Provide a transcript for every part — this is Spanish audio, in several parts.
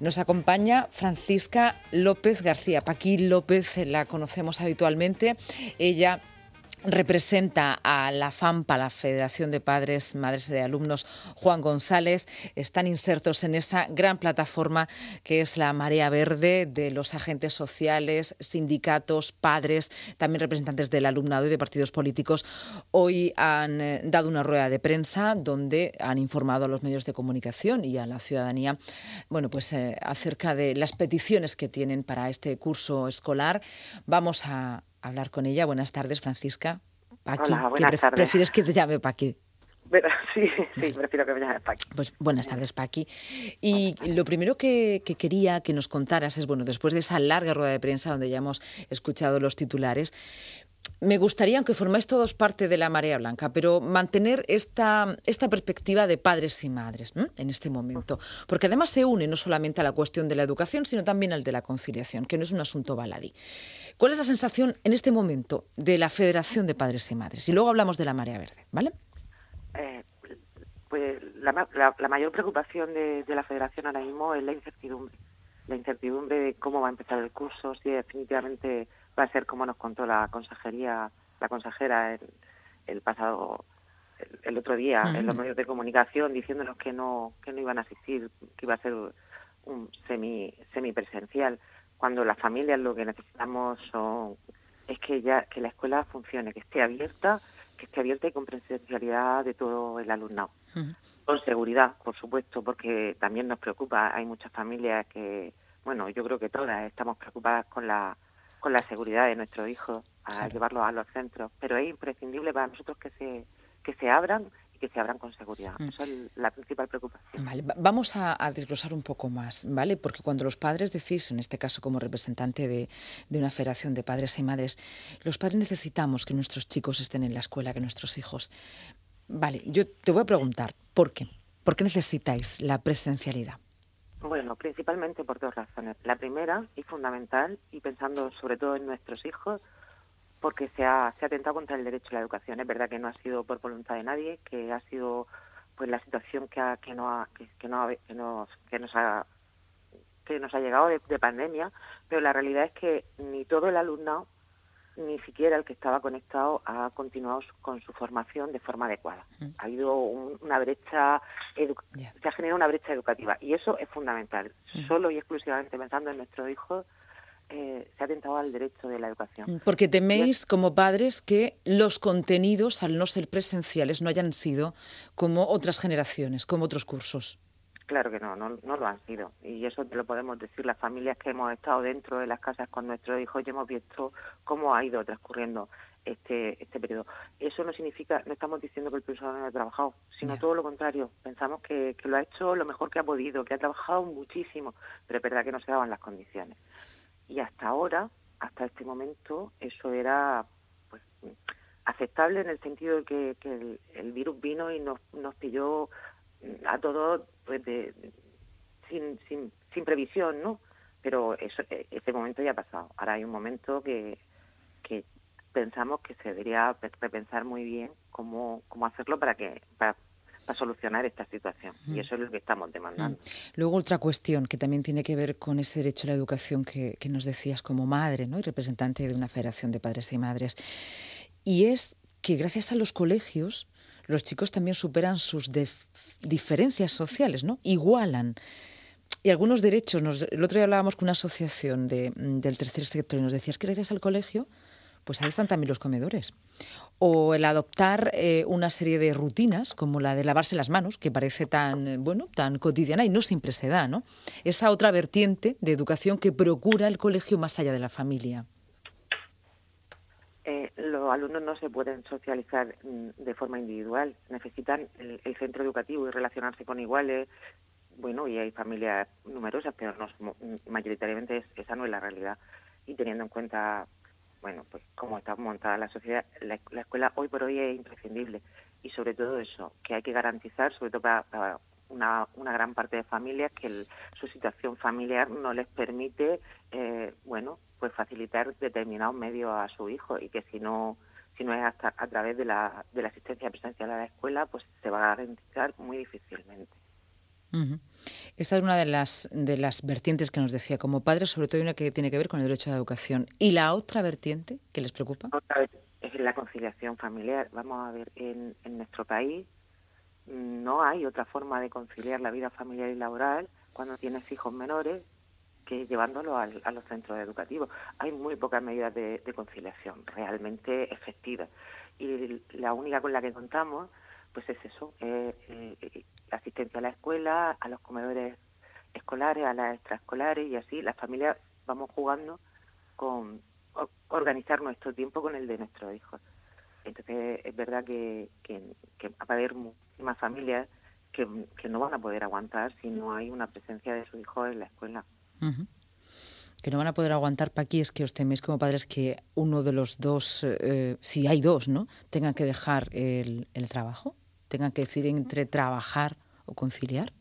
Nos acompaña Francisca López García. Paqui López la conocemos habitualmente. Ella representa a la FAMPA, la Federación de Padres, Madres de Alumnos Juan González. Están insertos en esa gran plataforma que es la Marea Verde de los agentes sociales, sindicatos, padres, también representantes del alumnado y de partidos políticos. Hoy han eh, dado una rueda de prensa donde han informado a los medios de comunicación y a la ciudadanía bueno, pues, eh, acerca de las peticiones que tienen para este curso escolar. Vamos a, hablar con ella. Buenas tardes, Francisca. Paqui, Hola, buenas tardes. ¿Prefieres que te llame Paqui? Sí, sí, prefiero que me llames Paqui. Pues buenas tardes, Paqui. Y lo primero que, que, quería que nos contaras es, bueno, después de esa larga rueda de prensa donde ya hemos escuchado los titulares, me gustaría, aunque formáis todos parte de la marea blanca, pero mantener esta, esta perspectiva de padres y madres en este momento. Porque además se une no solamente a la cuestión de la educación, sino también al de la conciliación, que no es un asunto baladí. ¿Cuál es la sensación en este momento de la Federación de Padres y Madres? Y luego hablamos de la marea verde, ¿vale? Eh, pues la, mayor preocupación de, de la Federación ahora mismo es la incertidumbre. La incertidumbre de cómo va a empezar el curso, si definitivamente va a ser como nos contó la consejería, la consejera el, pasado, el, otro día en los medios de comunicación diciéndonos que no, que no iban a asistir, que iba a ser un semi, semipresencial, cuando las familias lo que necesitamos son es que ya que la escuela funcione, que esté abierta, que esté abierta y con presencialidad de todo el alumnado. Con seguridad, por supuesto, porque también nos preocupa, hay muchas familias que, bueno, yo creo que todas estamos preocupadas con la con la seguridad de nuestros hijos, a llevarlos a los centros, pero es imprescindible para nosotros que se, que se abran y que se abran con seguridad. Mm. Esa es la principal preocupación. Vale. Vamos a, desglosar un poco más, ¿vale? Porque cuando los padres decís, en este caso como representante de, de una federación de padres y madres, los padres necesitamos que nuestros chicos estén en la escuela, que nuestros hijos. Vale, yo te voy a preguntar, ¿por qué? ¿Por qué necesitáis la presencialidad? Bueno, principalmente por dos razones. La primera y fundamental, y pensando sobre todo en nuestros hijos, porque se ha, se ha atentado contra el derecho a la educación. Es verdad que no ha sido por voluntad de nadie, que ha sido pues la situación que, ha, que, no, ha, que, no que, nos, que nos ha que nos ha llegado de pandemia, pero la realidad es que ni todo el alumnado ni siquiera el que estaba conectado ha continuado con su formación de forma adecuada. Mm. Ha habido una brecha, se ha generado una brecha educativa y eso es fundamental. Mm. Solo y exclusivamente pensando en nuestros hijos, eh, se ha atentado al derecho de la educación. Mm, porque teméis como padres que los contenidos, al no ser presenciales, no hayan sido como otras generaciones, como otros cursos. Claro que no, no, no lo han sido. Y eso te lo podemos decir las familias que hemos estado dentro de las casas con nuestros hijos y hemos visto cómo ha ido transcurriendo este, este periodo. Eso no significa, no estamos diciendo que el profesor no haya trabajado, sino todo lo contrario. Pensamos que, que lo ha hecho lo mejor que ha podido, que ha trabajado muchísimo, pero es verdad que no se daban las condiciones. Y hasta ahora, hasta este momento, eso era pues aceptable en el sentido de que, que el, el virus vino y nos, nos pilló a todos pues de, sin, sin, sin previsión, ¿no? Pero eso, e, ese momento ya ha pasado. Ahora hay un momento que, que pensamos que se debería repensar muy bien cómo, cómo hacerlo para que para, solucionar esta situación. Y eso es lo que estamos demandando. Luego otra cuestión que también tiene que ver con ese derecho a la educación que, que nos decías como madre ¿no? y representante de una federación de padres y madres. Y es que gracias a los colegios los chicos también superan sus diferencias sociales, ¿no? Igualan. Y algunos derechos, nos, el otro día hablábamos con una asociación de, del tercer sector y nos decías que gracias al colegio, pues ahí están también los comedores. O el adoptar eh, una serie de rutinas, como la de lavarse las manos, que parece tan, bueno, tan cotidiana y no siempre se da, ¿no? Esa otra vertiente de educación que procura el colegio más allá de la familia los alumnos no se pueden socializar mm, de forma individual, necesitan el, centro educativo y relacionarse con iguales. Bueno, y hay familias numerosas, pero no, mm, mayoritariamente esa no es la realidad. Y teniendo en cuenta, bueno, pues cómo está montada la sociedad, la, escuela hoy por hoy es imprescindible. Y sobre todo eso, que hay que garantizar, sobre todo para, una, una, gran parte de familias que su situación familiar no les permite, eh, bueno, pues facilitar determinados medios a su hijo y que si no si no es hasta a través de la, de la asistencia presencial a la escuela, pues se va a garantizar muy difícilmente. Esta es una de las, de las vertientes que nos decía como padre, sobre todo una que tiene que ver con el derecho a la educación. ¿Y la otra vertiente que les preocupa? Otra es la conciliación familiar. Vamos a ver, en, en nuestro país no hay otra forma de conciliar la vida familiar y laboral cuando tienes hijos menores que llevándolo a los centros educativos. Hay muy pocas medidas de, conciliación realmente efectivas. Y la única con la que contamos, pues es eso, eh, eh, asistencia a la escuela, a los comedores escolares, a las extraescolares y así las familias vamos jugando con organizar nuestro tiempo con el de nuestros hijos. Entonces es verdad que, que, que va a haber muchísimas familias que, que no van a poder aguantar si no hay una presencia de sus hijos en la escuela. Que no van a poder aguantar, Paqui, es que os teméis como padres que uno de los dos, eh, si hay dos, ¿no? Tengan que dejar el, el trabajo, tengan que decidir entre trabajar o conciliar.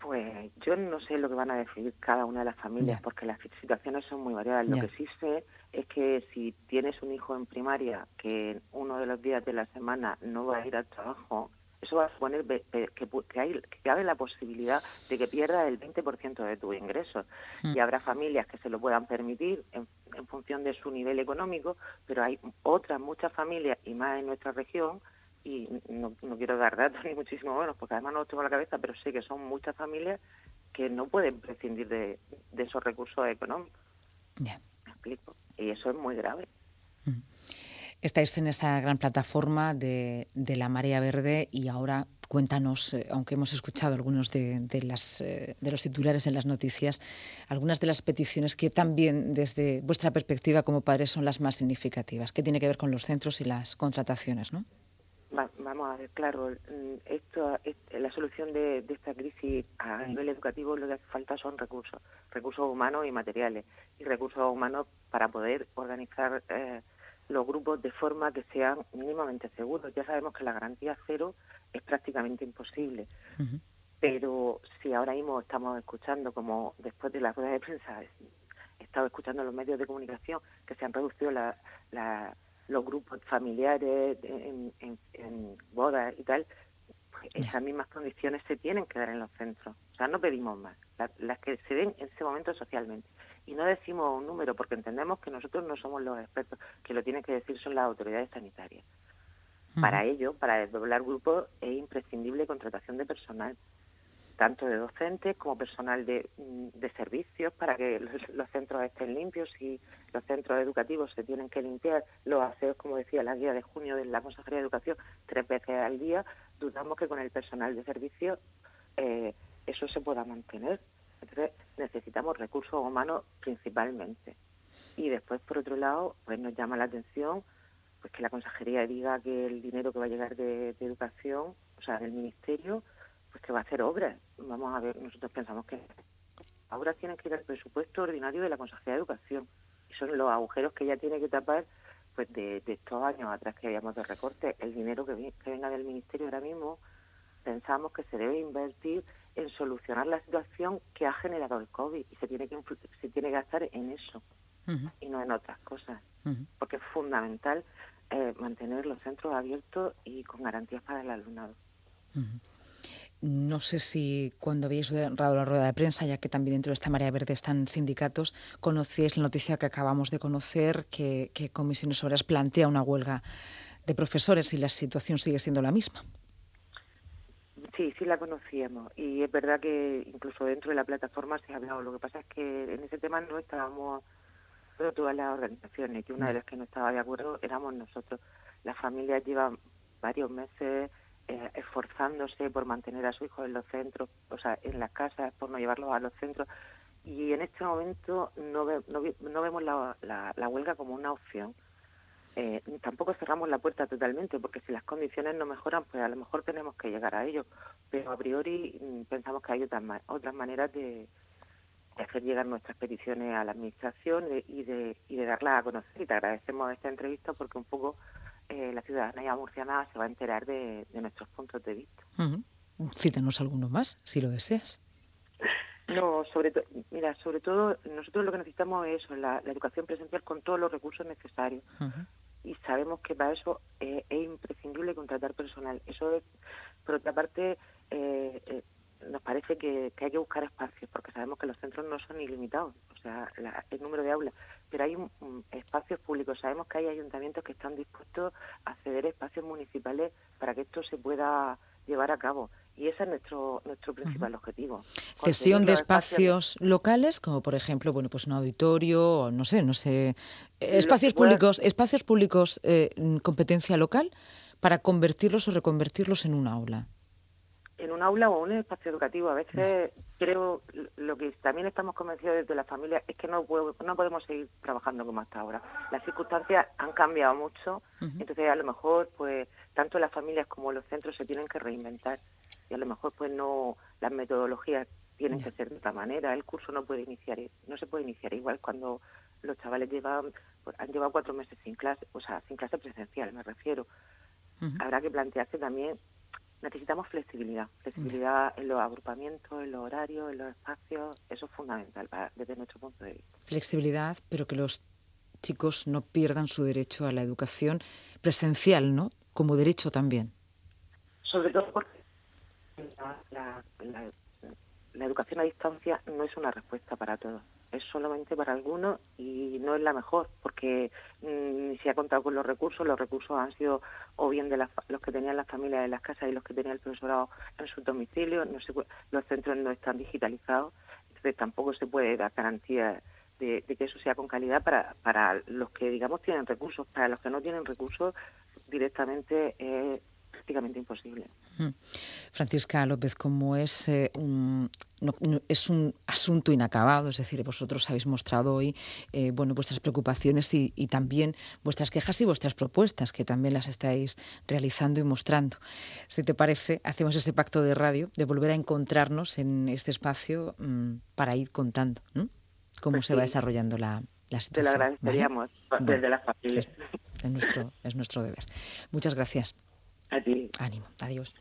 Pues yo no sé lo que van a decidir cada una de las familias, porque las situaciones son muy variadas. Lo que sí sé es que si tienes un hijo en primaria que uno de los días de la semana no va a ir al trabajo, eso va a suponer que, que, hay, que cabe la posibilidad de que pierda el 20% de tu ingresos. Mm. Y habrá familias que se lo puedan permitir en, en, función de su nivel económico, pero hay otras muchas familias, y más en nuestra región, y no, no quiero dar datos ni muchísimo menos, porque además no lo tengo en la cabeza, pero sé que son muchas familias que no pueden prescindir de, de esos recursos económicos. ¿Me explico? Y eso es muy grave. Mm. Estáis en esa gran plataforma de, de, la Marea Verde y ahora cuéntanos, eh, aunque hemos escuchado algunos de, de, las, eh, de los titulares en las noticias, algunas de las peticiones que también desde vuestra perspectiva como padres son las más significativas, que tiene que ver con los centros y las contrataciones, ¿no? Vamos a ver, claro, mm, esto, la solución de, de, esta crisis a nivel educativo lo que hace falta son recursos, recursos humanos y materiales, y recursos humanos para poder organizar eh, los grupos de forma que sean mínimamente seguros. Ya sabemos que la garantía cero es prácticamente imposible, pero si ahora mismo estamos escuchando, como después de la rueda de prensa, he estado escuchando los medios de comunicación que se han reducido la, la, los grupos familiares en, en, en bodas y tal, pues esas mismas condiciones se tienen que dar en los centros. O sea, no pedimos más, las que se den en ese momento socialmente. Y no decimos un número porque entendemos que nosotros no somos los expertos, que lo tienen que decir son las autoridades sanitarias. Para ello, para desdoblar grupos, es imprescindible contratación de personal, tanto de docentes como personal de, mm, de servicios, para que los, centros estén limpios y los centros educativos se tienen que limpiar los aseos, como decía la guía de junio de la Consejería de Educación, tres veces al día. Dudamos que con el personal de servicios eh, eso se pueda mantener. Entonces necesitamos recursos humanos principalmente. Y después, por otro lado, pues nos llama la atención pues que la consejería diga que el dinero que va a llegar de, educación, o sea, del ministerio, pues que va a hacer obras. Vamos a ver, nosotros pensamos que ahora tienen que ir al presupuesto ordinario de la Consejería de Educación. Y son los agujeros que ella tiene que tapar pues de, estos años atrás que habíamos de recorte. El dinero que, que venga del ministerio ahora mismo pensamos que se debe invertir en solucionar la situación que ha generado el COVID y se tiene que se tiene que gastar en eso y no en otras cosas porque es fundamental eh, mantener los centros abiertos y con garantías para el alumnado. No sé si cuando habéis dado la rueda de prensa, ya que también dentro de esta marea verde están sindicatos, conocíais la noticia que acabamos de conocer, que, que Comisiones Obreras plantea una huelga de profesores y la situación sigue siendo la misma. Sí, sí la conocíamos y es verdad que incluso dentro de la plataforma se ha hablado. Lo que pasa es que en ese tema no estábamos todas las organizaciones y una de las que no estaba de acuerdo éramos nosotros. Las familias llevan varios meses eh, esforzándose por mantener a su hijo en los centros, o sea, en las casas, por no llevarlos a los centros y en este momento no, no, vemos la, la huelga como una opción eh, tampoco cerramos la puerta totalmente, porque si las condiciones no mejoran, pues a lo mejor tenemos que llegar a ello. Pero a priori mm, pensamos que hay otras, otras maneras de, hacer llegar nuestras peticiones a la Administración y de, y de darlas a conocer. Y te agradecemos esta entrevista porque un poco eh, la ciudadanía murciana se va a enterar de, nuestros puntos de vista. Cítanos alguno más, si lo deseas. No, sobre todo, mira, sobre todo nosotros lo que necesitamos es eso, la, educación presencial con todos los recursos necesarios y sabemos que para eso eh, es imprescindible contratar personal. Eso es, por otra parte, eh, eh, nos parece que, hay que buscar espacios, porque sabemos que los centros no son ilimitados, o sea, el número de aulas, pero hay espacios públicos. Sabemos que hay ayuntamientos que están dispuestos a ceder espacios municipales para que esto se pueda llevar a cabo. Y ese es nuestro nuestro principal objetivo. Cesión de espacios, locales, como por ejemplo, bueno, pues un auditorio, o no sé, no sé, espacios públicos, espacios públicos eh, competencia local para convertirlos o reconvertirlos en un aula en un aula o un espacio educativo. A veces creo, lo que también estamos convencidos desde la familia es que no, no podemos seguir trabajando como hasta ahora. Las circunstancias han cambiado mucho, entonces a lo mejor pues tanto las familias como los centros se tienen que reinventar y a lo mejor pues no las metodologías tienen que ser de otra manera. El curso no puede iniciar, no se puede iniciar igual cuando los chavales llevan, pues, han llevado cuatro meses sin clase, o sea, sin clase presencial, me refiero. Habrá que plantearse también necesitamos flexibilidad, flexibilidad en los agrupamientos, en los horarios, en los espacios, eso es fundamental desde nuestro punto de vista. Flexibilidad, pero que los chicos no pierdan su derecho a la educación presencial, ¿no? Como derecho también. Sobre todo porque la, la educación a distancia no es una respuesta para todos. Es solamente para algunos y no es la mejor porque ni mm, se ha contado con los recursos, los recursos han sido o bien de los que tenían las familias en las casas y los que tenía el profesorado en su domicilio, no los centros no están digitalizados, entonces tampoco se puede dar garantía de, que eso sea con calidad para, para los que digamos tienen recursos, para los que no tienen recursos directamente es prácticamente imposible. Mm. Francisca López, como es, eh, un, es un asunto inacabado, es decir, vosotros habéis mostrado hoy eh, bueno, vuestras preocupaciones y, también vuestras quejas y vuestras propuestas, que también las estáis realizando y mostrando. Si te parece, hacemos ese pacto de radio de volver a encontrarnos en este espacio mm, para ir contando cómo pues se va desarrollando la, la situación. Te lo agradeceríamos desde las familias. Es, nuestro, es nuestro deber. Muchas gracias. Ánimo. Adiós.